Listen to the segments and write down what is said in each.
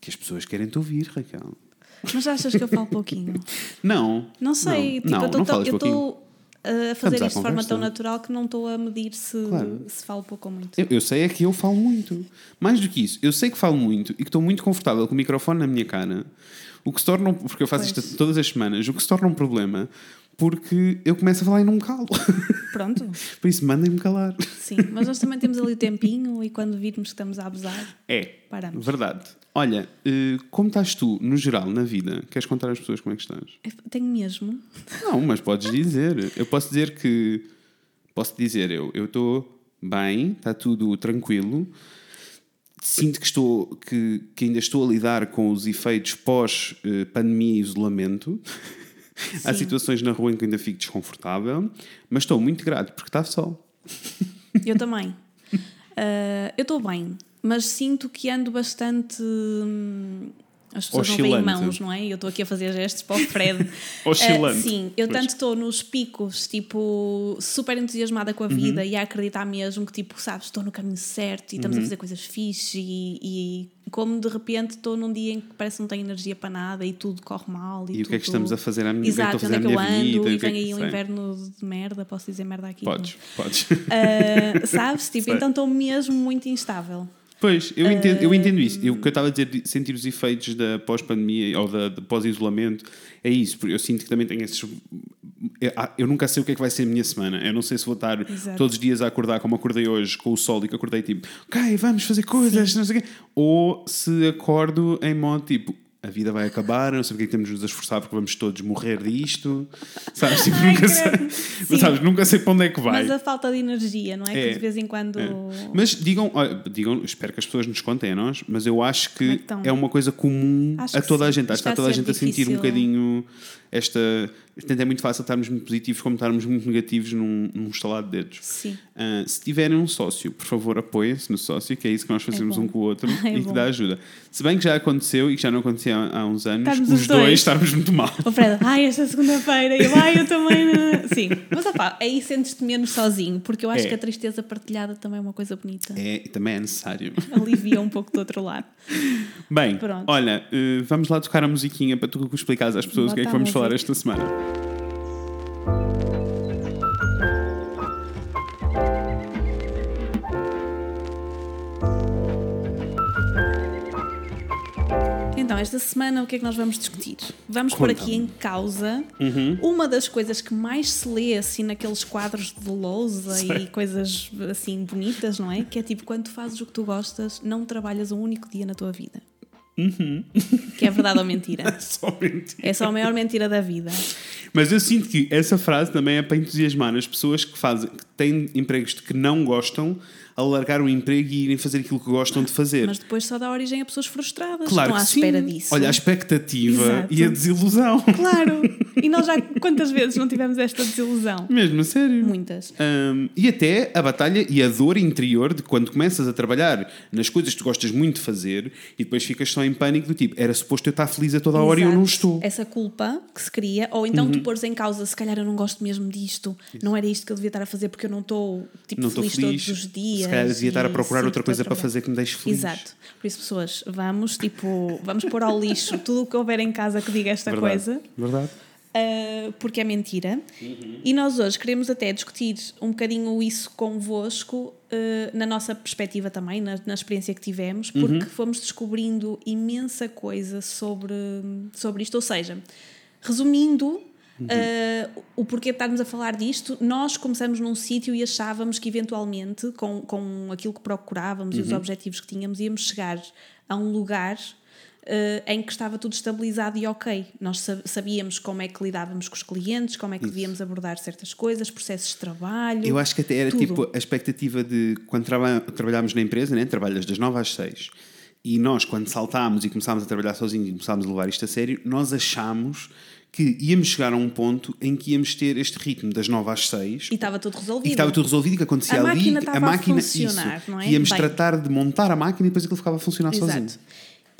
que as pessoas querem te ouvir, Raquel. Mas achas que eu falo pouquinho? Não. Não sei. Não, tipo, não, eu estou a Estamos fazer à isto de forma tão natural que não estou a medir se, Claro. se falo pouco ou muito. Eu, eu sei é que eu falo muito. Mais do que isso, eu sei que falo muito e que estou muito confortável com o microfone na minha cara. O que se torna, porque eu faço Pois. isto todas as semanas, o que se torna um problema porque eu começo a falar e não me calo. Pronto, Por isso, mandem-me calar. sim. Mas nós também temos ali o tempinho e quando virmos que estamos a abusar, É, paramos. verdade. Olha, eh, como estás tu, no geral, na vida? Queres contar às pessoas como é que estás? Eu Tenho mesmo. Não, mas podes dizer. Eu posso dizer que. Posso dizer, eu estou bem, está tudo tranquilo. Sinto que, estou, que, que ainda estou a lidar com os efeitos pós-pandemia e isolamento. Há Sim. situações na rua em que ainda fico desconfortável, mas estou muito grato porque está sol. Eu também. Ah, eu estou bem, mas sinto que ando bastante. hum, As pessoas não veem Oscilante. mãos, não é? Eu estou aqui a fazer gestos para o Fred. Oscilante. Ah, sim, eu Pois. tanto estou nos picos, tipo, super entusiasmada com a vida Uhum. e a acreditar mesmo que, tipo, sabes, estou no caminho certo e estamos Uhum. a fazer coisas fixe e, e como de repente estou num dia em que parece que não tenho energia para nada e tudo corre mal. E, E o que é que tudo- estamos a fazer à minha Exato, é onde que é que eu ando vida? e é vem aí um sei. inverno de merda, posso dizer merda aqui? Podes, podes. Ah, sabes? Tipo, Sei. então estou mesmo muito instável. Pois, eu entendo, eu entendo isso. Eu, o que eu estava a dizer de sentir os efeitos da pós-pandemia ou da, pós-isolamento é isso, porque eu sinto que também tenho esses. Eu, ah, eu nunca sei o que é que vai ser a minha semana. Eu não sei se vou estar Exato. todos os dias a acordar como acordei hoje com o sol e que acordei tipo, ok, vamos fazer coisas, não sei o quê. Ou se acordo em modo tipo, a vida vai acabar, não sei porque é que temos de nos esforçar porque vamos todos morrer disto. Sabes? Tipo, Ai, nunca sei. Sabes, nunca sei para onde é que vai. Mas a falta de energia, não é? É. Que de vez em quando. É. Mas digam, olha, digam, espero que as pessoas nos contem a nós, mas eu acho que estão? é uma coisa comum a toda a gente. Acho que Está está toda a gente a sentir um difícil. bocadinho esta. Portanto, é muito fácil estarmos muito positivos como estarmos muito negativos num, num estalar de dedos. Sim. Ah, se tiverem um sócio, por favor, apoiem-se no sócio, que é isso que nós fazemos bom. um com o outro É e que bom. dá ajuda. Se bem que já aconteceu e que já não acontecia há, há uns anos, Estarmos os os dois dois. estarmos muito mal. O Fred, ai, esta segunda-feira, eu, ai, eu também. não." Sim, mas opá, aí sentes-te menos sozinho, porque eu acho É. que a tristeza partilhada também é uma coisa bonita. É, e também é necessário. Alivia um pouco do outro lado. Bem, Pronto. olha, eh, vamos lá tocar a musiquinha para tu explicares às pessoas o que é que vamos falar música. esta semana. Então, esta semana o que é que nós vamos discutir? Vamos pôr aqui em causa Uhum. uma das coisas que mais se lê assim naqueles quadros de lousa e coisas assim bonitas, não é? Que é tipo, quando tu fazes o que tu gostas, não trabalhas um único dia na tua vida. Uhum. Que é verdade ou mentira? Só mentira. É só a maior mentira da vida. Mas eu sinto que essa frase também é para entusiasmar as pessoas que fazem, que têm empregos de que não gostam a largar o emprego e irem fazer aquilo que gostam de fazer. Mas depois só dá origem a pessoas frustradas. claro Estão à sim. espera disso. Olha, a expectativa Exato. e a desilusão. Claro! E nós já quantas vezes não tivemos esta desilusão? Mesmo, a sério. Muitas. Hum, e até a batalha e a dor interior de quando começas a trabalhar nas coisas que tu gostas muito de fazer e depois ficas só em pânico do tipo, era suposto eu estar feliz a toda a hora e eu não estou. Uhum. Essa culpa que se cria, ou então tu pôres em causa, se calhar eu não gosto mesmo disto, não era isto que eu devia estar a fazer porque eu não estou tipo, não feliz, feliz. todos os dias. Se calhar devia estar a procurar outra coisa para fazer que me deixe feliz. Exato. Por isso, pessoas, vamos, tipo, vamos pôr ao lixo tudo o que houver em casa que diga esta Verdade. coisa. Verdade. Uh, porque é mentira. Uhum. E nós hoje queremos até discutir um bocadinho isso convosco, uh, na nossa perspectiva também, na, na experiência que tivemos, Uhum. porque fomos descobrindo imensa coisa sobre, sobre isto. Ou seja, resumindo. Uhum. uh, o porquê de estarmos a falar disto, nós começamos num sítio e achávamos que eventualmente, com, com aquilo que procurávamos e os Uhum. objetivos que tínhamos, íamos chegar a um lugar em que estava tudo estabilizado e ok. Nós sa- sabíamos como é que lidávamos com os clientes, como é que devíamos abordar certas coisas, processos de trabalho. Eu acho que até era tudo. tipo a expectativa de quando traba trabalhámos na empresa, né? trabalhas das 9 às 6. E nós, quando saltámos e começámos a trabalhar sozinhos e começámos a levar isto a sério, nós achámos que íamos chegar a um ponto em que íamos ter este ritmo das 9 às 6 E estava tudo resolvido. e estava tudo resolvido e que acontecia A ali. máquina a estava a máquina, funcionar, isso, não é? íamos Bem. tratar de montar a máquina e depois aquilo ficava a funcionar sozinho.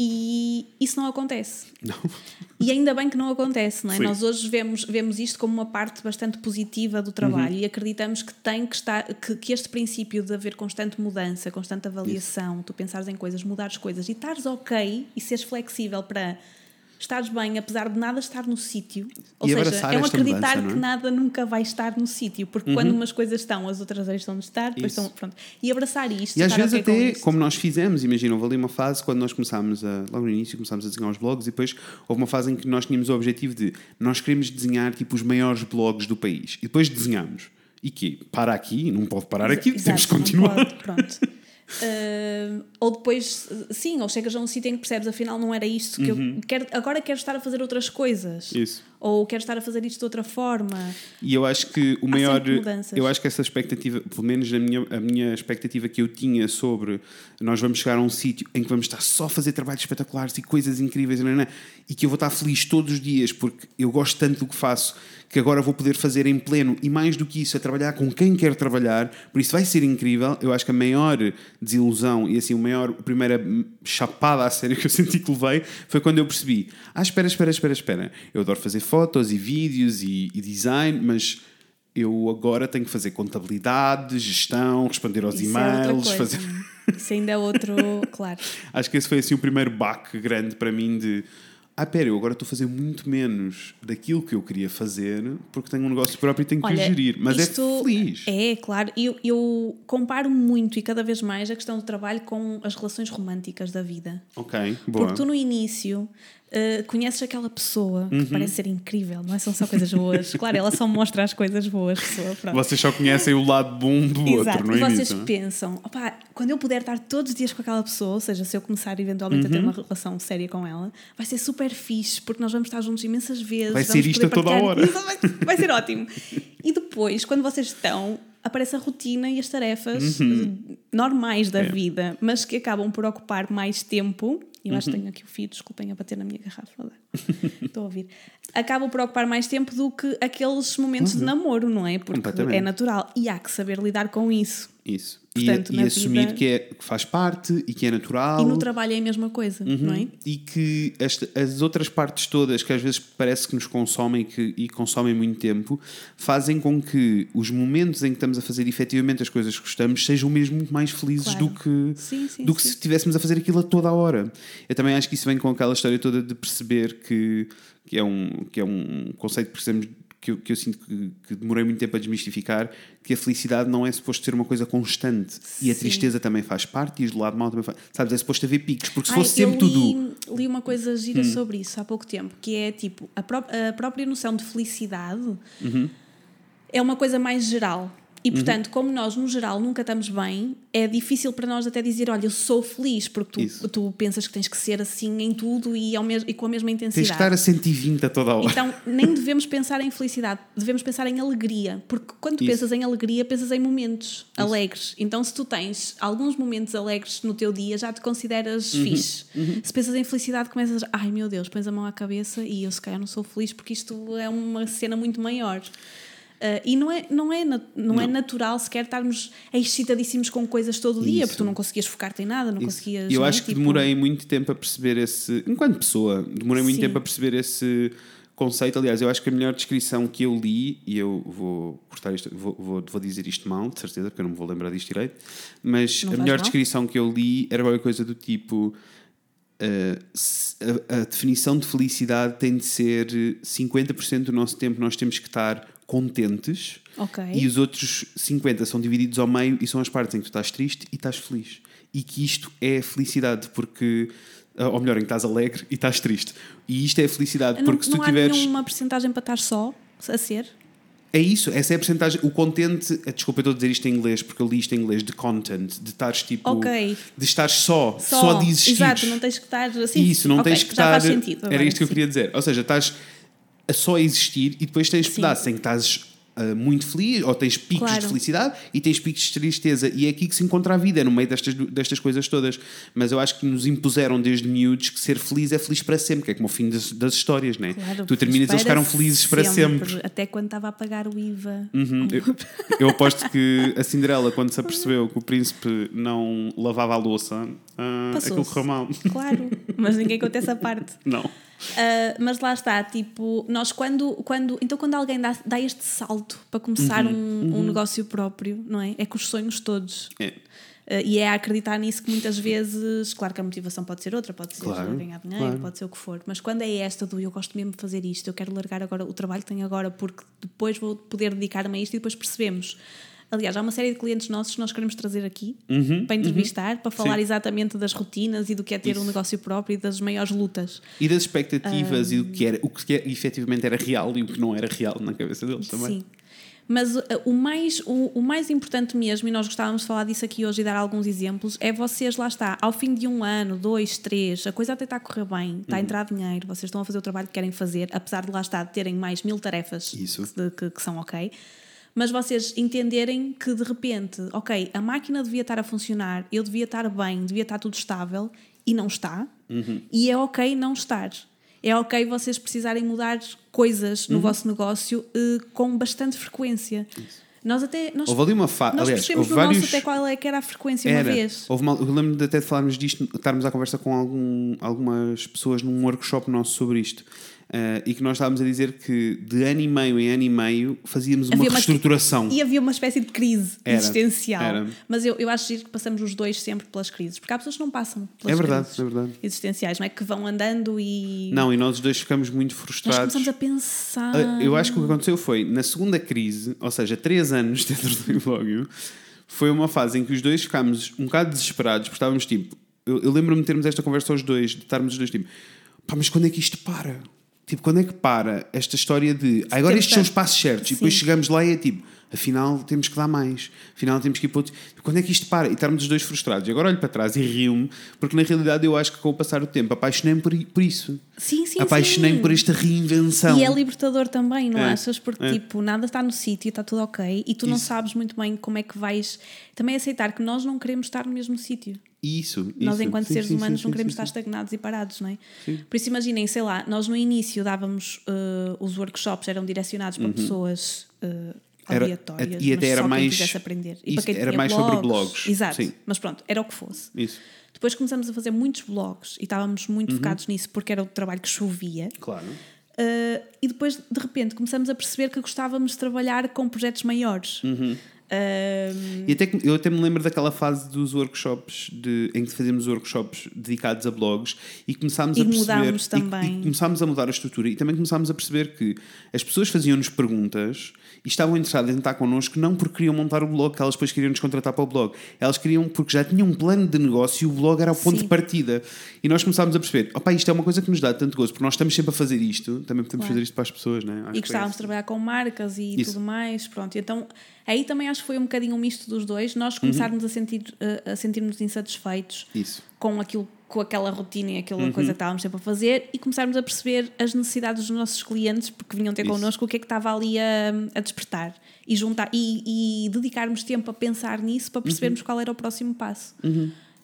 E isso não acontece. Não. E ainda bem que não acontece, não é? Sim. Nós hoje vemos, vemos isto como uma parte bastante positiva do trabalho Uhum. e acreditamos que tem que estar que, que este princípio de haver constante mudança, constante avaliação, tu pensares em coisas, mudares coisas e estares ok e seres flexível para estares bem, apesar de nada estar no sítio. Ou E seja, é um acreditar mudança, é? que nada nunca vai estar no sítio, porque quando umas coisas estão, as outras deixam de estar, depois Isso. estão, pronto. E abraçar isto, E às vezes ok com até, isto. como nós fizemos, imagina, houve ali uma fase quando nós começámos a, logo no início começámos a desenhar os blogs e depois houve uma fase em que nós tínhamos o objetivo de nós queremos desenhar tipo os maiores blogs do país e depois desenhamos. E que para aqui, não pode parar aqui, Exato, temos que continuar. pode, pronto. Ah, ou depois, sim, ou chegas a um sítio em que percebes, afinal não era isto que eu quero, agora quero estar a fazer outras coisas. Uhum. Isso. Ou quero estar a fazer isto de outra forma. E eu acho que o Há maior. Eu acho que essa expectativa, pelo menos a minha, a minha expectativa que eu tinha sobre nós vamos chegar a um sítio em que vamos estar só a fazer trabalhos espetaculares e coisas incríveis e que eu vou estar feliz todos os dias porque eu gosto tanto do que faço que agora vou poder fazer em pleno e mais do que isso, a trabalhar com quem quer trabalhar, por isso vai ser incrível. Eu acho que a maior desilusão e assim, o maior, a primeira chapada a sério que eu senti que levei foi quando eu percebi: ah, espera, espera, espera, espera. Eu adoro fazer fotos e vídeos e, e design, mas eu agora tenho que fazer contabilidade, gestão, responder aos é e-mails, coisa. fazer. Isso ainda é outro, claro. Acho que esse foi assim o primeiro baque grande para mim de ah, pera, eu agora estou a fazer muito menos daquilo que eu queria fazer porque tenho um negócio próprio e tenho que o Olha, gerir. Mas é feliz. É, claro. Eu, eu comparo muito e cada vez mais a questão do trabalho com as relações românticas da vida. Ok, boa. Porque tu no início uh, conheces aquela pessoa Uhum. que parece ser incrível, não é? São só coisas boas. claro, ela só mostra as coisas boas, pessoa. Vocês só conhecem o lado bom do Exato. outro, não e é vocês isso? pensam, opá, quando eu puder estar todos os dias com aquela pessoa, ou seja, se eu começar eventualmente Uhum. a ter uma relação séria com ela, vai ser super fixe, porque nós vamos estar juntos imensas vezes. Vai vamos ser isto a toda a hora. Vai, vai ser ótimo. E depois, quando vocês estão, aparece a rotina e as tarefas Uhum. normais da É. vida, mas que acabam por ocupar mais tempo. Eu Uhum. acho que tenho aqui o fio, desculpem a bater na minha garrafa. Estou a ouvir. Acabam por ocupar mais tempo do que aqueles momentos de namoro, não é? Porque Uhum. É natural. E há que saber lidar com isso. Isso. Portanto, e e assumir vida- que, é, que faz parte e que é natural. E no trabalho é a mesma coisa, não é? e que esta- as outras partes todas que às vezes parece que nos consomem que, e consomem muito tempo fazem com que os momentos em que estamos a fazer efetivamente as coisas que gostamos sejam mesmo muito mais felizes Claro. do que, Sim, sim, do que sim. se estivéssemos a fazer aquilo a toda a hora. Eu também acho que isso vem com aquela história toda de perceber que, que, é, um, que é um conceito que precisamos que eu, que eu sinto que, que demorei muito tempo a desmistificar, que a felicidade não é suposto ser uma coisa constante. E a Sim. tristeza também faz parte, e o lado mau também faz. Sabes, é suposto haver picos, porque se Ai, fosse sempre eu tudo. li, li uma coisa gira Hum. sobre isso há pouco tempo, que é tipo, a, pró- a própria noção de felicidade Uhum. é uma coisa mais geral. E portanto, como nós no geral nunca estamos bem, é difícil para nós até dizer, olha, eu sou feliz, porque Isso. tu, tu pensas que tens que ser assim em tudo e, ao mes e com a mesma Tens que intensidade. estar a 120 a toda a hora. Então, nem devemos pensar em felicidade, devemos pensar em alegria. Porque quando Isso. pensas em alegria, pensas em momentos alegres. Então, se tu tens alguns momentos alegres no teu dia, já te consideras Uhum. fixe. Se pensas em felicidade, começas a ai meu Deus, pões a mão à cabeça e eu se calhar não sou feliz porque isto é uma cena muito maior. Uh, e não é, não, é, nat- não, é natural sequer estarmos excitadíssimos com coisas todo o dia, Isso. porque tu não conseguias focar-te em nada, não conseguias. E eu não é? acho que Tipo, demorei muito tempo a perceber esse. Enquanto pessoa, demorei muito Sim. tempo a perceber esse conceito. Aliás, eu acho que a melhor descrição que eu li, e eu vou cortar isto, vou, vou, vou dizer isto mal, de certeza, porque eu não me vou lembrar disto direito, mas Não a melhor mal. descrição que eu li era qualquer coisa do tipo. uh, a, a definição de felicidade tem de ser 50% do nosso tempo nós temos que estar contentes Ok. e os outros 50 são divididos ao meio e são as partes em que tu estás triste e estás feliz. E que isto é felicidade, porque. Ou melhor, em que estás alegre e estás triste. E isto é felicidade, Não, porque se não tu há tiveres. nenhuma porcentagem para estar só a ser? É isso, essa é a porcentagem. O contente. eh, Desculpa, eu estou a dizer isto em inglês, porque eu li isto em inglês, de content, de estares tipo. Ok. De estares só, só, de existir. Exato, não tens que estar assim. Isso, não Ok, tens que estar. Era isto que eu queria dizer. Ou seja, estás a só existir e depois tens Sim. pedaços em que estás uh, muito feliz, ou tens picos Claro. de felicidade e tens picos de tristeza. E é aqui que se encontra a vida, é no meio destas, destas coisas todas. Mas eu acho que nos impuseram desde miúdos que ser feliz é feliz para sempre, que é como o fim das, das histórias, né? Claro, tu terminas e eles ficaram felizes para sempre. Até quando estava a pagar o IVA. Uhum. Eu, eu aposto que a Cinderela, quando se apercebeu que o príncipe não lavava a louça, ah, Passou-se. aquilo correu mal. Claro, mas ninguém conta essa parte. Não. Uh, mas lá está, tipo, nós quando, quando então quando alguém dá, dá este salto para começar Uhum, um, um negócio próprio, não é? É com os sonhos todos. É. Uh, e é a acreditar nisso que muitas vezes, claro que a motivação pode ser outra, pode ser Claro, ganhar dinheiro, claro. pode ser o que for, mas quando é esta do eu gosto mesmo de fazer isto, eu quero largar agora o trabalho que tenho agora porque depois vou poder dedicar-me a isto e depois percebemos. Aliás, há uma série de clientes nossos que nós queremos trazer aqui para entrevistar, para falar Uhum, Sim. exatamente das rotinas e do que é ter um negócio próprio e das maiores lutas. E das expectativas e Ah. do que era, o que é- efetivamente era real e o que não era real na cabeça deles também. Sim. Mas uh, o mais, o, o mais importante mesmo, e nós gostávamos de falar disso aqui hoje e dar alguns exemplos, é vocês, lá está, ao fim de um ano, dois, três, a coisa até está a correr bem, Uhum. está a entrar dinheiro, vocês estão a fazer o trabalho que querem fazer, apesar de lá estar terem mais mil tarefas Isso. Que, que- que são ok. Mas vocês entenderem que de repente, ok, a máquina devia estar a funcionar, eu devia estar bem, devia estar tudo estável e não está, Uhum. e é ok não estar. É ok vocês precisarem mudar coisas Uhum. no vosso negócio eh, com bastante frequência. Nós até nós, Houve ali uma fase. Aliás, percebemos houve no vários. nosso até qual é que era a frequência Era. uma vez. Houve uma- eu lembro de até de falarmos disto, estarmos à conversa com algum, algumas pessoas num workshop nosso sobre isto. Ah, e que nós estávamos a dizer que de ano e meio em ano e meio fazíamos uma Havia uma- reestruturação. E havia uma espécie de crise Era, existencial. era. Mas eu, eu acho que passamos os dois sempre pelas crises. Porque há pessoas que não passam pelas É verdade, crises é verdade. existenciais, não é? Que vão andando e. Não, e nós os dois ficamos muito Nós frustrados. começamos a pensar. Ah, Eu acho que o que aconteceu foi, na segunda crise, ou seja, três anos dentro do Inlogio, foi uma fase em que os dois ficámos um bocado desesperados, porque estávamos tipo. Eu, eu lembro-me de termos esta conversa aos dois, de estarmos os dois tipo, pá, mas quando é que isto para? Tipo, quando é que para esta história de "Ah, agora estes são os passos certos e depois Sim. chegamos lá e é tipo, afinal temos que dar mais, afinal temos que ir para outro. Quando é que isto para? E estarmos os dois frustrados. E agora olho para trás e rio-me, porque na realidade eu acho que com o passar do tempo apaixonei-me por, por isso. Sim, sim, apaixonei-me sim. por esta reinvenção. E é libertador também, não É, achas? Porque, é. tipo, nada está no sítio, está tudo ok e tu não Isso. sabes muito bem como é que vais. Também aceitar que nós não queremos estar no mesmo sítio. Isso, Nós, isso. enquanto Sim, seres sim, humanos, sim, não queremos estar estagnados e parados, não é? Por isso, imaginem, sei lá, nós no início dávamos uh, os workshops, eram direcionados para pessoas uh, Uhum. Era- aleatórias, e até era mais- aprender. E isso, para quem era mais sobre blogs, Exato, mas pronto, era o que fosse. Isso. Depois começamos a fazer muitos blogs e estávamos Uhum. muito focados nisso porque era o trabalho que chovia. Claro. Uh, e depois, de repente, começamos a perceber que gostávamos de trabalhar com projetos maiores. Uhum. Uh, E até, eu até me lembro daquela fase dos workshops de, em que fazíamos workshops dedicados a blogs e começámos E a perceber e-. E, começámos a mudar a estrutura e também começámos a perceber que as pessoas faziam-nos perguntas e estavam interessadas em estar connosco não porque queriam montar o blog, que elas depois queriam nos contratar para o blog. Elas queriam porque já tinham um plano de negócio e o blog era o ponto Sim. de partida. E nós começámos a perceber, opá, isto é uma coisa que nos dá tanto gozo, porque nós estamos sempre a fazer isto, também podemos Claro. fazer isto para as pessoas, não é? Acho e gostávamos de trabalhar com marcas e Isso. tudo mais, pronto. Então, aí também acho que foi um bocadinho um misto dos dois. Nós Uhum. começarmos a sentir a, a sentirmos insatisfeitos Isso. com aquilo com aquela rotina e aquela Uhum. coisa que estávamos sempre a fazer e começarmos a perceber as necessidades dos nossos clientes porque vinham ter Isso. connosco o que é que estava ali a, a despertar e juntar e, e dedicarmos tempo a pensar nisso para Uhum. percebermos qual era o próximo passo.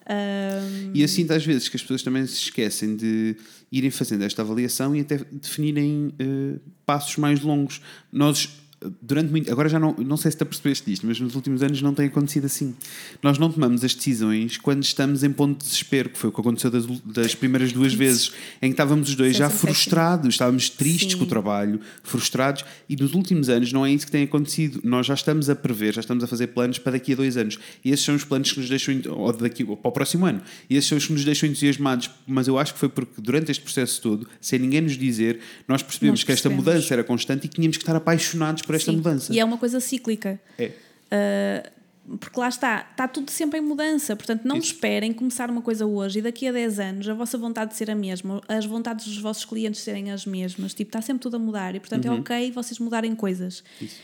Ahm, E assim, às vezes, que as pessoas também se esquecem de irem fazendo esta avaliação e até definirem eh, passos mais longos. Nós, eh, durante muito. Agora já não, não sei se te apercebeste disto, mas nos últimos anos não tem acontecido assim. Nós não tomamos as decisões quando estamos em ponto de desespero, que foi o que aconteceu das, das primeiras duas vezes, em que estávamos os dois já Sensação frustrados, estávamos tristes Sim. com o trabalho, frustrados, e nos últimos anos não é isso que tem acontecido. Nós já estamos a prever, já estamos a fazer planos para daqui a dois anos. E esses são os planos que nos deixam, ou daqui ou para o próximo ano. E esses são os que nos deixam entusiasmados. Mas eu acho que foi porque durante este processo todo, sem ninguém nos dizer, nós percebemos Nós que esta percebemos. mudança era constante e que tínhamos que estar apaixonados por esta sim. mudança. E é uma coisa cíclica. É. Uh, porque lá está, está tudo sempre em mudança. Portanto, não Isso. esperem começar uma coisa hoje e daqui a 10 anos a vossa vontade de ser a mesma, as vontades dos vossos clientes serem as mesmas. Tipo, está sempre tudo a mudar e, portanto, é ok vocês mudarem coisas. Uhum. Isso.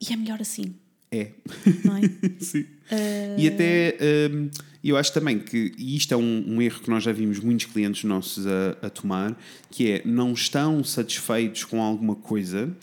E é melhor assim, É. não é? Sim. E até hum, eu acho também que, e isto é um, um erro que nós já vimos muitos clientes nossos a, a tomar, que é não estão satisfeitos com alguma coisa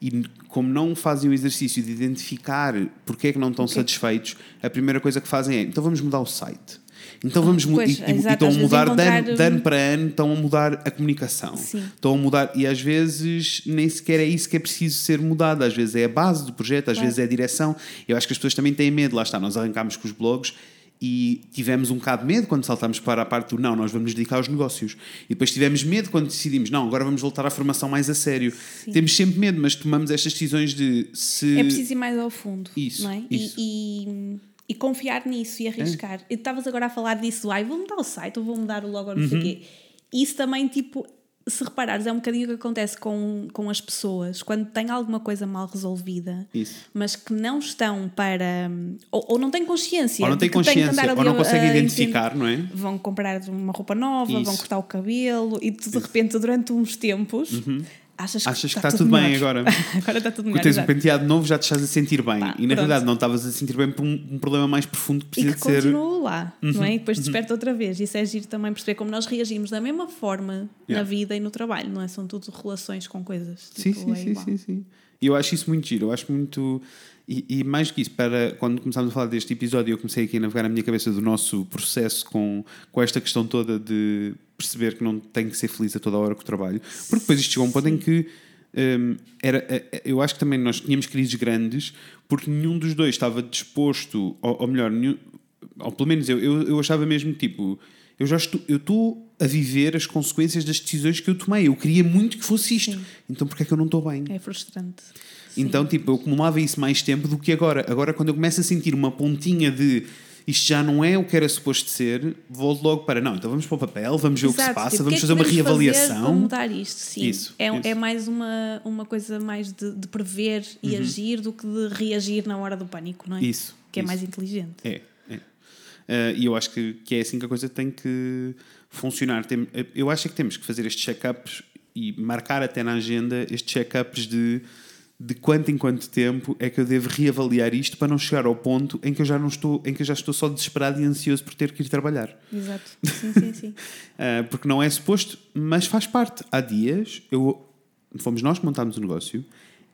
e como não fazem o exercício de identificar porque é que não estão Ok. satisfeitos, a primeira coisa que fazem é então vamos mudar o site. Então vamos mu- Pois, e, e- e estão a mudar de ano, de ano para ano, estão a mudar a comunicação. Sim. Estão a mudar, e às vezes nem sequer é isso que é preciso ser mudado, às vezes é a base do projeto, às Claro. vezes é a direção. Eu acho que as pessoas também têm medo, lá está, nós arrancámos com os blogs e tivemos um bocado de medo quando saltámos para a parte do não, nós vamos nos dedicar aos negócios. E depois tivemos medo quando decidimos, não, agora vamos voltar à formação mais a sério. Temos sempre medo, mas tomamos estas decisões de se. É preciso ir mais ao fundo. Isso, é? isso. É. E, e, e confiar nisso e arriscar. E estavas agora a falar disso, ai, vou mudar o site, ou vou mudar o logo, não Uhum. sei o quê. Isso também, tipo, se reparares, é um bocadinho o que acontece com, com as pessoas quando têm alguma coisa mal resolvida, Isso. mas que não estão para. Ou, ou não têm consciência. Ou não têm consciência, ou não a- conseguem identificar, não é? vão comprar uma roupa nova, vão Isso. cortar o cabelo e de repente durante uns tempos achas que, Achas que está, está tudo bem melhor. agora. agora está tudo Quando melhor. tens um penteado novo, já te estás a sentir bem. Pá, e na pronto. realidade não estavas a sentir bem por um, um problema mais profundo que E precisa que de ser. Uhum. continua lá, não é? E depois desperta outra vez. Isso é giro também perceber como nós reagimos da mesma forma na Yeah. vida e no trabalho, não é? São tudo relações com coisas. Sim, tipo, sim, é sim, sim, sim. E eu acho isso muito giro, eu acho muito. E, e mais que isso, para quando começámos a falar deste episódio, eu comecei aqui a navegar na minha cabeça do nosso processo com, com esta questão toda de perceber que não tenho que ser feliz a toda a hora com o trabalho. Porque depois isto chegou a um ponto em que hum, era, eh, eu acho que também nós tínhamos crises grandes porque nenhum dos dois estava disposto, ou, ou melhor, nenhum, ou pelo menos eu, eu, eu achava mesmo tipo, eu já estou, eu estou a viver as consequências das decisões que eu tomei. Eu queria muito que fosse isto. Sim. Então porquê é que eu não estou bem? É frustrante. Sim. Então, tipo, eu acumulava isso mais tempo do que agora. Agora, quando eu começo a sentir uma pontinha de isto já não é o que era suposto ser, volto logo para não, então vamos para o papel, vamos ver o que se passa, tipo, vamos que é fazer que uma fazer reavaliação. para mudar isto, sim. Isso, é, isso. é mais uma, uma coisa mais de, de prever e agir do que de reagir na hora do pânico, não é? Uhum. Isso, Que é isso. mais inteligente. É, é. Eh, e eu acho que, que é assim que a coisa tem que funcionar. Tem, eu acho que temos que fazer estes check-ups e marcar até na agenda estes check-ups de, de quanto em quanto tempo é que eu devo reavaliar isto para não chegar ao ponto em que eu já não estou, em que já estou só desesperado e ansioso por ter que ir trabalhar. Exato. Sim, sim, sim. Uh, porque não é suposto, mas faz parte. Há dias, eu, fomos nós que montámos o negócio,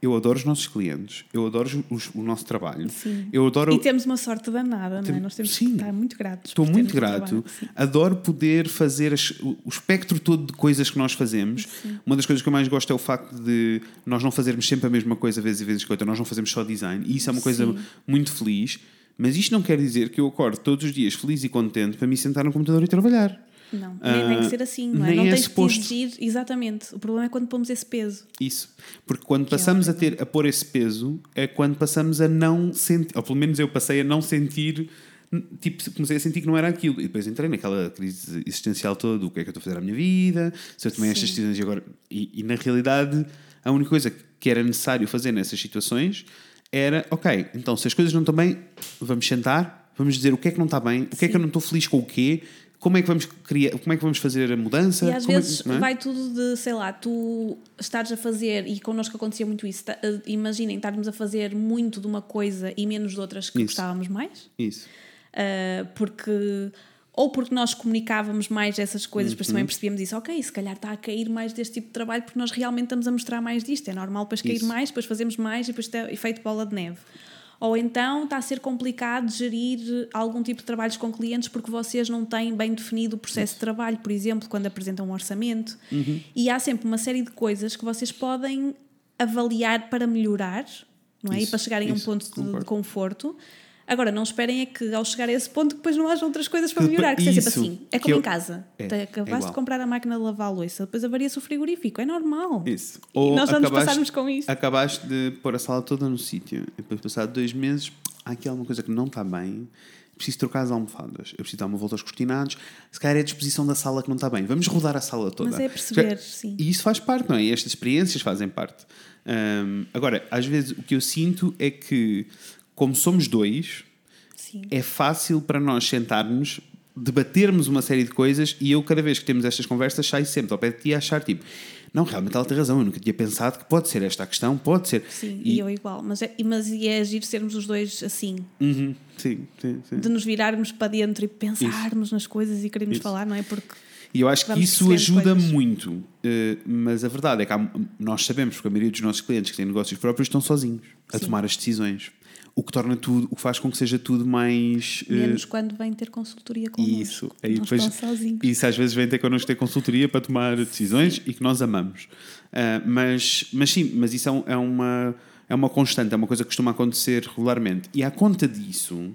eu adoro os nossos clientes, eu adoro os- o nosso trabalho, Sim. eu adoro. E temos uma sorte danada, não é? Tem- Nós temos sim. que estar muito gratos. Estou muito grato. Sim. adoro poder fazer as- o, o espectro todo de coisas que nós fazemos. Uma das coisas que eu mais gosto é o facto de nós não fazermos sempre a mesma coisa, vezes e vezes que outra, nós não fazemos só design, e isso é uma coisa Sim. muito feliz. Mas isto não quer dizer que eu acordo todos os dias feliz e contente para me sentar no computador e trabalhar. Não, nem tem Ah, que ser assim, não é? Não é tens suposto. que exigir, exatamente. O problema é quando pomos esse peso. Isso. Porque quando é passamos a ter a pôr esse peso, é quando passamos a não sentir, ou pelo menos eu passei a não sentir, tipo, comecei a sentir que não era aquilo. E depois entrei naquela crise existencial toda do que é que eu estou a fazer à minha vida, se eu tomei estas decisões e agora. E, e na realidade, a única coisa que era necessário fazer nessas situações era, ok, então se as coisas não estão bem, vamos sentar, vamos dizer o que é que não está bem, o que é que eu não estou feliz com o quê. Como é, que vamos criar, como é que vamos fazer a mudança? E às Como é que- vezes não é? vai tudo de, sei lá, tu estares a fazer, e connosco acontecia muito isso, tá- eh, imaginem estarmos a fazer muito de uma coisa e menos de outras que Isso. gostávamos mais, Isso. Uh, porque ou porque nós comunicávamos mais essas coisas, depois Uhum. também percebíamos isso, ok, se calhar está a cair mais deste tipo de trabalho porque nós realmente estamos a mostrar mais disto, é normal depois cair Isso. mais, depois fazemos mais e depois tem efeito bola de neve. Ou então está a ser complicado gerir algum tipo de trabalhos com clientes porque vocês não têm bem definido o processo de trabalho, por exemplo, quando apresentam um orçamento. Uhum. E há sempre uma série de coisas que vocês podem avaliar para melhorar, não é? e Isso, para chegarem a um isso, ponto de- de, conforto. Agora, não esperem é que ao chegar a esse ponto depois não haja outras coisas para melhorar, que seja sempre assim. É como eu- em casa. É, Te- é Acabaste igual. de comprar a máquina de lavar a louça, depois avaria-se o frigorífico, é normal. Isso. E nós vamos passarmos com isto. Acabaste de pôr a sala toda no sítio. E depois, passado dois meses, há aqui alguma coisa que não está bem. Preciso trocar as almofadas. Eu preciso dar uma volta aos cortinados. Se calhar é a disposição da sala que não está bem. Vamos rodar a sala toda. Mas é perceber, sim. E isso faz parte, não é? E estas experiências fazem parte. Hum, agora, às vezes o que eu sinto é que, como somos dois, Sim. é fácil para nós sentarmos, debatermos uma série de coisas e eu, cada vez que temos estas conversas, saio sempre ao pé de ti a achar tipo, não, realmente ela tem razão, eu nunca tinha pensado que pode ser esta a questão, pode ser. Sim, e, eu igual. Mas é, mas e é agir sermos os dois assim, Uhum, sim, sim, sim. de nos virarmos para dentro e pensarmos nas coisas e queremos falar, não é? Porque E eu acho que isso ajuda coisas. muito. Eh, mas a verdade é que há- nós sabemos, porque a maioria dos nossos clientes que têm negócios próprios estão sozinhos a Sim. tomar as decisões. O que torna tudo, o que faz com que seja tudo mais. eh, Menos quando vêm ter consultoria connosco. isso. Aí depois, sozinhos. isso às vezes vem ter connosco ter consultoria para tomar decisões e que nós amamos. Ah, mas, mas sim, mas isso é, é uma, é uma constante, é uma coisa que costuma acontecer regularmente. E à conta disso,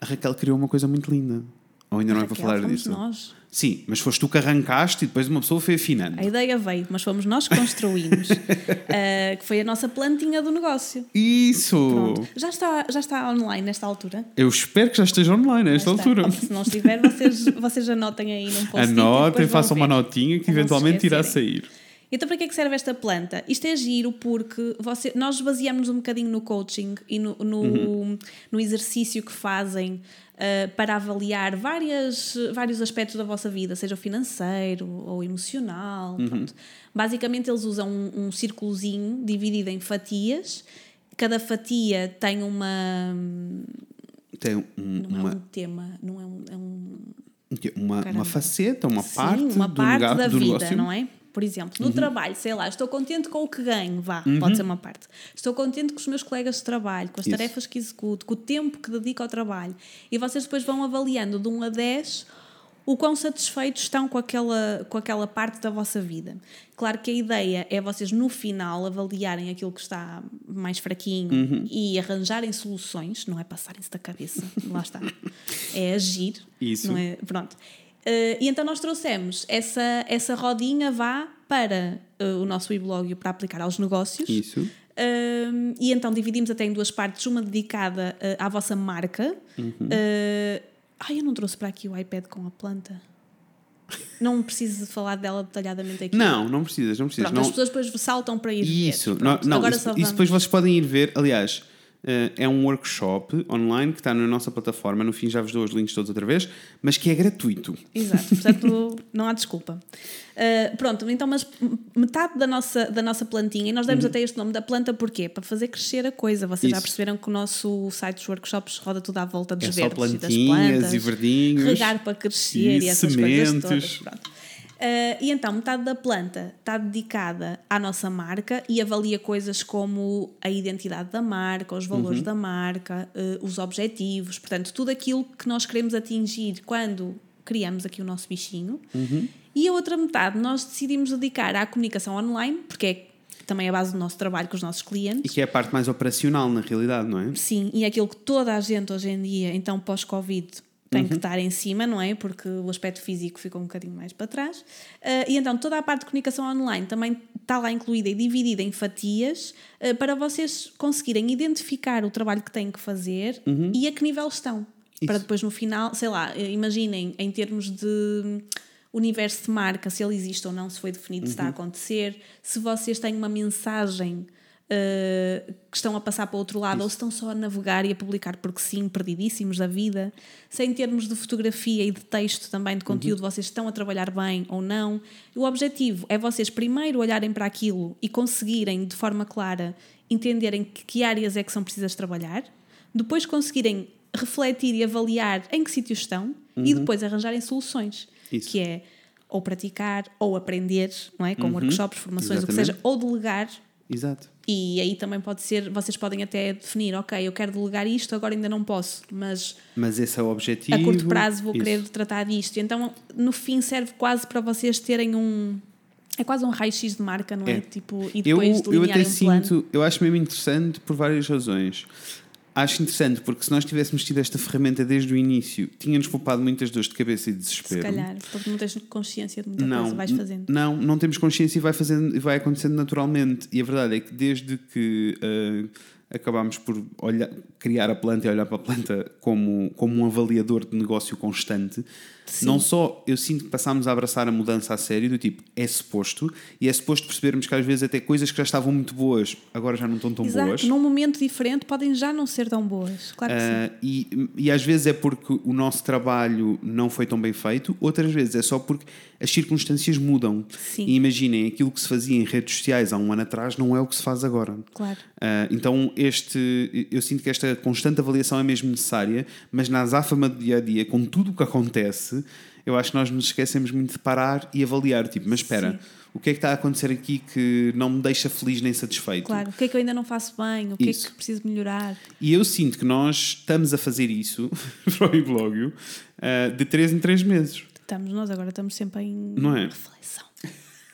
a Raquel criou uma coisa muito linda. Ou ainda não é para falar fomos disso? nós. Sim, mas foste tu que arrancaste e depois uma pessoa foi afinando. A ideia veio, mas fomos nós que construímos. Ah, que foi a nossa plantinha do negócio. Isso! Pronto. Já está, já está online nesta altura? Eu espero que já esteja online a esta Já está. altura. Ou Se não estiver, vocês, vocês anotem aí num post Anotem, façam uma notinha que eventualmente irá sair. Então, para que é que serve esta planta? Isto é giro porque você, nós baseamos um bocadinho no coaching e no, no, Uhum. no exercício que fazem ah, para avaliar várias, vários aspectos da vossa vida, seja o financeiro ou emocional. Uhum. Basicamente, eles usam um, um círculozinho dividido em fatias. Cada fatia tem uma. Tem um- Não uma, é um tema, não é um. É um uma, uma faceta, uma Sim, parte, uma do, parte nega- da do vida, negócio. Não é? Por exemplo, no trabalho, sei lá, estou contente com o que ganho, vá, pode ser uma parte. Estou contente com os meus colegas de trabalho, com as Isso. tarefas que executo, com o tempo que dedico ao trabalho. E vocês depois vão avaliando de 1 a 10 o quão satisfeitos estão com aquela, com aquela parte da vossa vida. Claro que a ideia é vocês, no final, avaliarem aquilo que está mais fraquinho Uhum. e arranjarem soluções, não é passarem-se da cabeça, lá está. É agir. Isso. Não é? Pronto. Eh, e então nós trouxemos essa, essa rodinha vá para eh, o nosso weblog para aplicar aos negócios. Isso. Um, e então dividimos até em duas partes, uma dedicada uh, à vossa marca. Uhum. Uh, ai, eu não trouxe para aqui o iPad com a planta. Não preciso falar dela detalhadamente aqui. Não, não precisas, não precisas. Pronto, não... as pessoas depois saltam para ir Isso, ver. não, não, agora isso, só isso depois vocês podem ir ver. Aliás, eh, é um workshop online que está na nossa plataforma. No fim já vos dou os links todos outra vez, mas que é gratuito. Exato, portanto não há desculpa. Uh, pronto, então, mas metade da nossa, da nossa plantinha, e nós demos até este nome da planta porquê? Para fazer crescer a coisa. Vocês já Uhum. Isso. perceberam que o nosso site dos workshops roda tudo à volta dos É verdes e das plantas. e verdinhos. Regar para crescer e, E essas coisas sementes. todas. Pronto. Uh, e então, metade da planta está dedicada à nossa marca e avalia coisas como a identidade da marca, os Uhum. valores da marca, uh, os objetivos, portanto, tudo aquilo que nós queremos atingir quando criamos aqui o nosso bichinho. Uhum. E a outra metade nós decidimos dedicar à comunicação online, porque é também a base do nosso trabalho com os nossos clientes. E que é a parte mais operacional, na realidade, não é? Sim, e é aquilo que toda a gente hoje em dia, então pós-Covid, tem que estar em cima, não é? Porque o aspecto físico ficou um bocadinho mais para trás. Ah, e então toda a parte de comunicação online também está lá incluída e dividida em fatias ah, para vocês conseguirem identificar o trabalho que têm que fazer e a que nível estão. Para Isso. depois no final, sei lá, eh, imaginem em termos de universo de marca, se ele existe ou não, se foi definido, se está a acontecer, se vocês têm uma mensagem uh, que estão a passar para o outro lado ou se estão só a navegar e a publicar porque sim, perdidíssimos da vida, se em termos de fotografia e de texto também, de conteúdo, vocês estão a trabalhar bem ou não. O objetivo é vocês primeiro olharem para aquilo e conseguirem de forma clara entenderem que, que áreas é que são precisas trabalhar, depois conseguirem refletir e avaliar em que sítios estão e depois arranjarem soluções, Isso. que é ou praticar ou aprender, não é? Com workshops, formações, o que Exatamente. seja, ou delegar Exato. E aí também pode ser, vocês podem até definir, ok, eu quero delegar isto, agora ainda não posso, mas Mas esse é o objetivo. a curto prazo vou Isso. querer tratar disto. Então, no fim, serve quase para vocês terem um. É quase um raio-x de marca, não é? É. Tipo, e Eu, depois eu delinearem até um plano. sinto, eu acho mesmo interessante por várias razões. Acho interessante porque se nós tivéssemos tido esta ferramenta desde o início, tínhamos poupado muitas dores de cabeça e de Se desespero. calhar, porque não tens consciência de muita Não, coisa, vais fazendo. não, não temos consciência e vai, fazendo, vai acontecendo naturalmente. E a verdade é que desde que ah, acabámos por olhar, criar a planta e olhar para a planta como, como um avaliador de negócio constante, Sim. não só eu sinto que passámos a abraçar a mudança a sério, do tipo, é suposto, e é suposto percebermos que às vezes até coisas que já estavam muito boas agora já não estão tão Exato, boas. num momento diferente podem já não ser tão boas. Claro que sim. Ah, e, e às vezes é porque o nosso trabalho não foi tão bem feito, outras vezes é só porque as circunstâncias mudam. Sim. E imaginem, aquilo que se fazia em redes sociais há um ano atrás não é o que se faz agora. Claro. Ah, então, este, eu sinto que esta constante avaliação é mesmo necessária, mas na azáfama do dia a dia, com tudo o que acontece, eu acho que nós nos esquecemos muito de parar e avaliar. Tipo, mas espera, Sim. o que é que está a acontecer aqui que não me deixa feliz nem satisfeito? Claro, o que é que eu ainda não faço bem? O que Isso. é que preciso melhorar? E eu sinto que nós estamos a fazer isso para o Iblogio uh, de 3 em 3 meses. Estamos, nós agora estamos sempre em Não é? reflexão.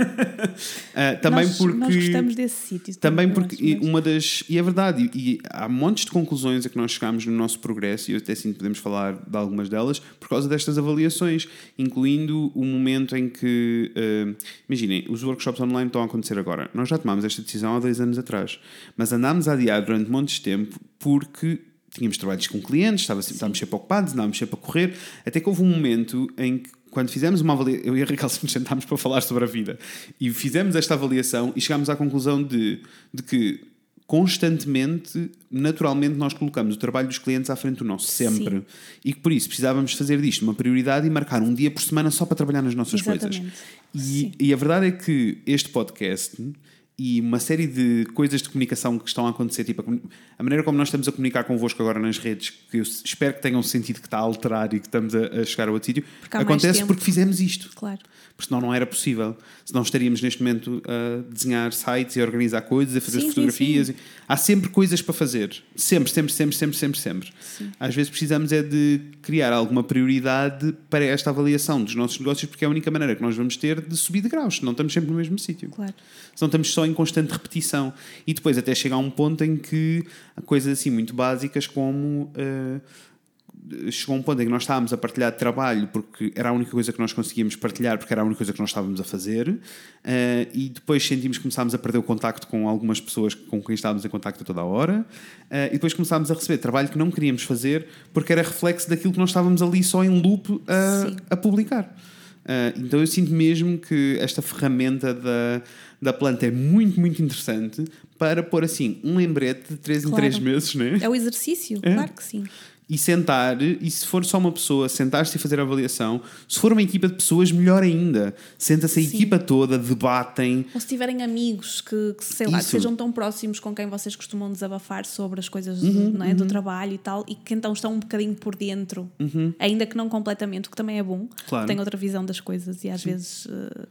Uh, também nós, porque. nós gostamos desse sítio. Também nós, porque uma das. E é verdade, e, e há montes de conclusões a que nós chegámos no nosso progresso, e até que podemos falar de algumas delas, por causa destas avaliações, incluindo o momento em que. eh, imaginem, os workshops online estão a acontecer agora. Nós já tomámos esta decisão há dois anos atrás, mas andámos a adiar durante montes de tempo porque. Tínhamos trabalhos com clientes, estava, estávamos sempre ocupados, andávamos sempre a correr, até que houve um momento em que, quando fizemos uma avaliação, eu e a Raquel nos sentámos para falar sobre a vida e fizemos esta avaliação e chegámos à conclusão de, de que constantemente, naturalmente, nós colocamos o trabalho dos clientes à frente do nosso, sempre. Sim. E que por isso precisávamos fazer disto uma prioridade e marcar um dia por semana só para trabalhar nas nossas coisas. Exatamente. E, Sim. e a verdade é que este podcast e uma série de coisas de comunicação que estão a acontecer, tipo a, a maneira como nós estamos a comunicar convosco agora nas redes, que eu espero que tenham sentido que está a alterar e que estamos a, a chegar ao outro sítio, acontece porque fizemos isto Claro. porque senão não era possível. Senão estaríamos neste momento a desenhar sites e a organizar coisas, a fazer Sim, sim, fotografias. e- Há sempre coisas para fazer. Sempre, sempre, sempre, sempre, sempre, sempre. Às vezes precisamos é de criar alguma prioridade para esta avaliação dos nossos negócios, porque é a única maneira que nós vamos ter de subir de graus, senão estamos sempre no mesmo sítio. Claro. Senão estamos só em constante repetição. E depois até chegar a um ponto em que coisas assim muito básicas como. eh, chegou a um ponto em que nós estávamos a partilhar trabalho porque era a única coisa que nós conseguíamos partilhar porque era a única coisa que nós estávamos a fazer eh, e depois sentimos que começámos a perder o contacto com algumas pessoas com quem estávamos em contacto toda a hora eh, e depois começámos a receber trabalho que não queríamos fazer porque era reflexo daquilo que nós estávamos ali só em loop a, a publicar Uh, então eu sinto mesmo que esta ferramenta da, da planta é muito, muito interessante para pôr assim um lembrete de 3 em Claro. 3 meses, né? É o exercício, É. claro que sim. E sentar, e se for só uma pessoa, sentar-se e fazer a avaliação. Se for uma equipa de pessoas, melhor ainda. Senta-se a Sim. equipa toda, debatem. Ou se tiverem amigos que, que, sei lá, que sejam tão próximos com quem vocês costumam desabafar sobre as coisas Uhum, não é, do trabalho e tal, e que então estão um bocadinho por dentro, ainda que não completamente, o que também é bom, Uhum. Claro. têm outra visão das coisas e às vezes eh,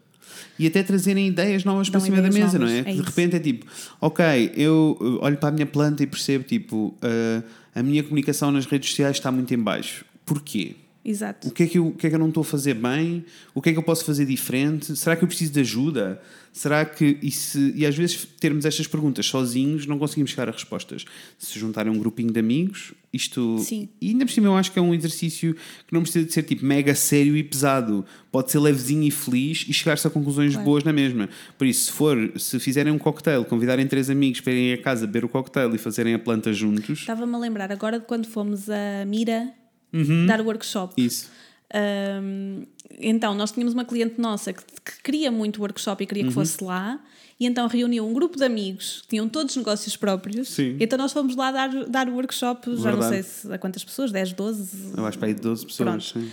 E até trazerem ideias novas para Dão cima da mesa, não é? novas, é de isso. repente é tipo, ok, eu uh, olho para a minha planta e percebo, tipo, uh, a minha comunicação nas redes sociais está muito em baixo. Porquê? Exato. O que, é que eu, o que é que eu não estou a fazer bem? O que é que eu posso fazer diferente? Será que eu preciso de ajuda? Será que. E, se, e às vezes termos estas perguntas sozinhos não conseguimos chegar a respostas. Se juntarem um grupinho de amigos, isto. Sim. E ainda por cima eu acho que é um exercício que não precisa de ser tipo mega sério e pesado. Pode ser levezinho e feliz e chegar-se a conclusões Claro. boas na mesma. Por isso, se for, se fizerem um cocktail, convidarem três amigos para irem a casa beber o cocktail e fazerem a planta juntos, Estava-me a lembrar agora de quando fomos a Mira dar o workshop. Uhum. isso. Um, então, nós tínhamos uma cliente nossa que, que queria muito workshop e queria que Uhum. fosse lá, e então reuniu um grupo de amigos que tinham todos negócios próprios. Sim. Então, nós fomos lá dar, dar o workshop, já não Verdade. sei se, a quantas pessoas, 10, 12. Eu acho para aí de 12 pessoas. Pronto. sim.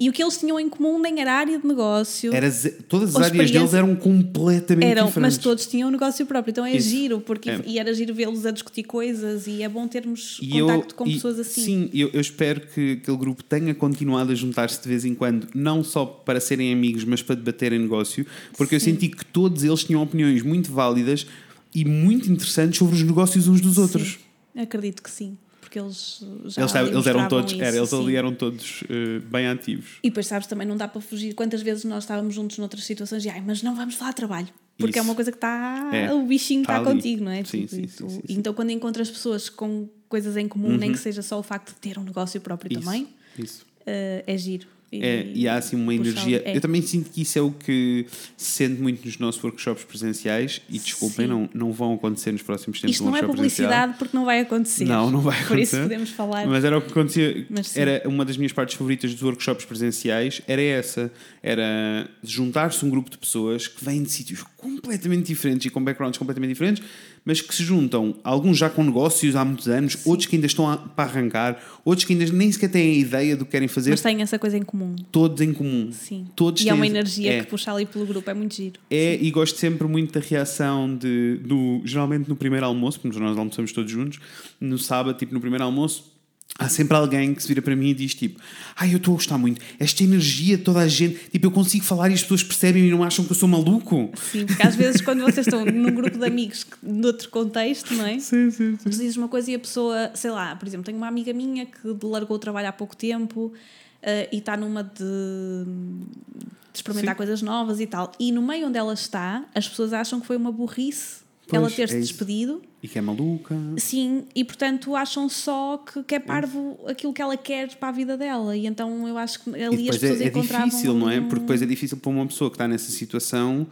E o que eles tinham em comum nem era a área de negócio. Era todas as áreas deles eram completamente Eram, diferentes. mas todos tinham um negócio próprio, então é Isso. giro, porque É. e era giro vê-los a discutir coisas e é bom termos E contacto com e- pessoas assim. Sim, eu, eu espero que aquele grupo tenha continuado a juntar-se de vez em quando, não só para serem amigos, mas para debaterem negócio, porque eu Sim. senti que todos eles tinham opiniões muito válidas e muito interessantes sobre os negócios uns dos outros. Sim, acredito que sim, porque eles já Eles, eles eram todos, isso, era, eles ali eram todos eh, bem ativos. E depois, sabes, também não dá para fugir. Quantas vezes nós estávamos juntos noutras situações e, ai, mas não vamos falar de trabalho. Porque é Isso. uma coisa que está. É. O bichinho Está está ali. contigo, não é? Sim, Tipo, sim, sim, sim. Então, quando encontras pessoas com coisas em comum, nem que seja só o facto de ter um negócio próprio Isso, também, Isso. eh, é giro. E, É, e há assim uma energia. É. Eu também sinto que isso é o que se sente muito nos nossos workshops presenciais e desculpem, Sim. não, não vão acontecer nos próximos tempos Isto não é workshop presencial. publicidade porque não vai acontecer. Não, não vai Por isso acontecer. podemos falar. Mas era o que acontecia. Era uma das minhas partes favoritas dos workshops presenciais. Era essa. Era juntar-se um grupo de pessoas que vêm de sítios completamente diferentes e com backgrounds completamente diferentes, mas que se juntam. Alguns já com negócios há muitos anos, outros que ainda estão a- para arrancar, outros que ainda nem sequer têm a ideia do que querem fazer. Mas têm essa coisa em comum. Todos em comum. Sim. Todos e é têm- uma energia é. que puxa ali pelo grupo, é muito giro. É, e gosto sempre muito da reação de, do, geralmente no primeiro almoço, porque nós almoçamos todos juntos, no sábado, tipo no primeiro almoço, há sempre alguém que se vira para mim e diz tipo, ai, eu estou a gostar muito, esta energia de toda a gente, tipo, eu consigo falar e as pessoas percebem e não acham que eu sou maluco. Sim, porque às vezes quando vocês estão num grupo de amigos noutro contexto, não é? Sim, sim, sim. Tu dizes uma coisa e a pessoa, sei lá, por exemplo, tenho uma amiga minha que largou o trabalho há pouco tempo eh, e está numa de, de experimentar Sim. coisas novas e tal. E no meio onde ela está, as pessoas acham que foi uma burrice Pois, ela ter-se é despedido. E que é maluca. Sim, e portanto acham só que, que é parvo aquilo que ela quer para a vida dela. E então eu acho que E ali as depois pessoas é, é encontravam. difícil, não é? um- Porque depois é difícil para uma pessoa que está nessa situação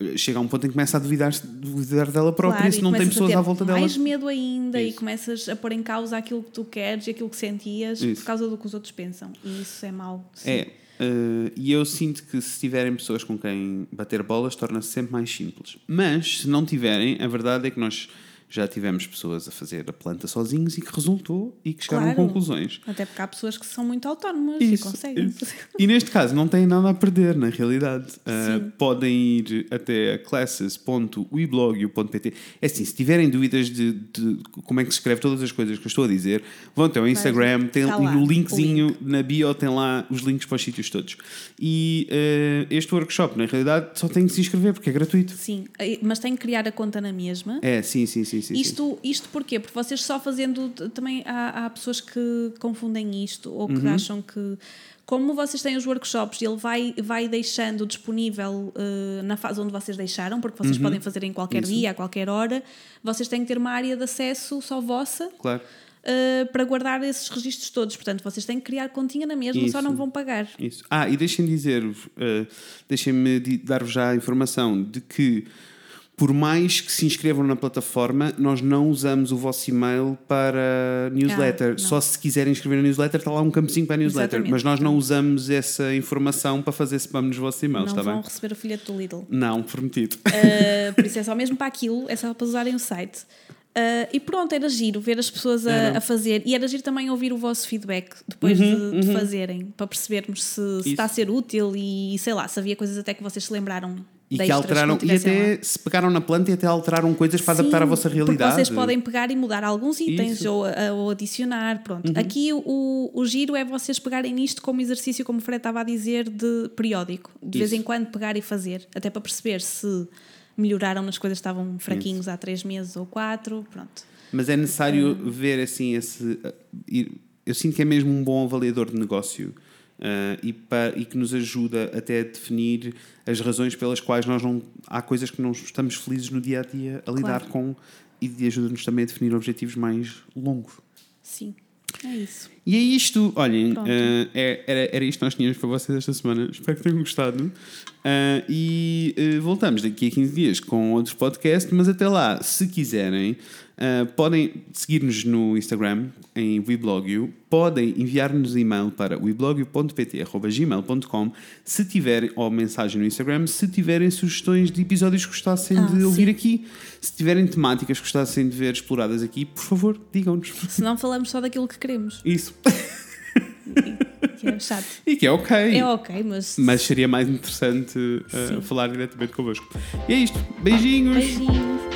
eh, chega a um ponto em que começa a duvidar, duvidar dela própria Claro, e se e não tem pessoas à volta dela. mais medo ainda e Isso. começas a pôr em causa aquilo que tu queres e aquilo que sentias Isso. por causa do que os outros pensam. E isso é mau. sim. É. eh, e eu sinto que se tiverem pessoas com quem bater bolas, torna-se sempre mais simples. Mas se não tiverem, a verdade é que nós já tivemos pessoas a fazer a planta sozinhos e que resultou e que chegaram a Claro. conclusões. Até porque há pessoas que são muito autónomas e Isso, conseguem. isso. E neste caso não têm nada a perder, na realidade. Uh, podem ir até classes.weblog.pt. É assim, se tiverem dúvidas de, de como é que se escreve todas as coisas que eu estou a dizer, vão até ao Instagram, tem, e lá, no o linkzinho na bio tem lá os links para os sítios todos. E uh, este workshop, na realidade, só tem que se inscrever porque é gratuito. Sim, mas tem que criar a conta na mesma. É, sim, sim, sim. Sim, sim. Isto, isto porquê? Porque vocês só fazendo. Também há, há pessoas que confundem isto ou que Uhum. acham que. Como vocês têm os workshops, ele vai, vai deixando disponível eh, na fase onde vocês deixaram, porque vocês Uhum. podem fazer em qualquer Isso. dia, a qualquer hora. Vocês têm que ter uma área de acesso só vossa Claro. eh, para guardar esses registros todos. Portanto, vocês têm que criar continha na mesma, só Isso. não vão pagar. Isso. Ah, e deixem dizer-vos, eh, deixem-me dar-vos já a informação de que, por mais que se inscrevam na plataforma, nós não usamos o vosso e-mail para newsletter. Ah, não. Só se quiserem inscrever na newsletter, está lá um campozinho para a newsletter. Exatamente. Mas nós não usamos essa informação para fazer spam nos vossos e-mails, não está vão bem? receber o folheto do Lidl. Não, prometido. Uh, por isso é só mesmo para aquilo, é só para usarem o site. Uh, e pronto, era giro ver as pessoas a, a fazer e era giro também ouvir o vosso feedback depois Uhum, de, de fazerem, para percebermos se, se está a ser útil e sei lá, se havia coisas até que vocês se lembraram E que alteraram, não e tivessem lá. até se pegaram na planta e até alteraram coisas para Sim, adaptar à vossa realidade. Vocês podem pegar e mudar alguns itens Isso. Uhum. ou, ou adicionar. Pronto. Aqui o, o giro é vocês pegarem nisto como exercício, como o Fred estava a dizer, de periódico. De vez Isso. em quando pegar e fazer. Até para perceber se melhoraram nas coisas que estavam fraquinhos há três meses ou quatro. Pronto. Mas é necessário ver assim esse. Eu sinto que é mesmo um bom avaliador de negócio uh, e, pa- e que nos ajuda até a definir as razões pelas quais nós não. Há coisas que não estamos felizes no dia a dia a lidar Claro. com e ajuda-nos também a definir objetivos mais longos. Sim, é isso. E é isto, olhem, uh, é- era, era isto que nós tínhamos para vocês esta semana. Espero que tenham gostado. Uh, e uh, voltamos daqui a 15 dias com outros podcasts, mas até lá, se quiserem, uh, podem seguir-nos no Instagram, em weblogio, podem enviar-nos e-mail para weblogio.pt.gmail.com se tiverem, ou mensagem no Instagram, se tiverem sugestões de episódios que gostassem Ah, de ouvir sim. aqui. Se tiverem temáticas que gostassem de ver exploradas aqui, por favor, digam-nos. Se não falamos só daquilo que queremos, Isso. que é chato. E que é ok. É ok, mas. Mas seria mais interessante uh, falar diretamente convosco. E é isto. Beijinhos. Beijinhos.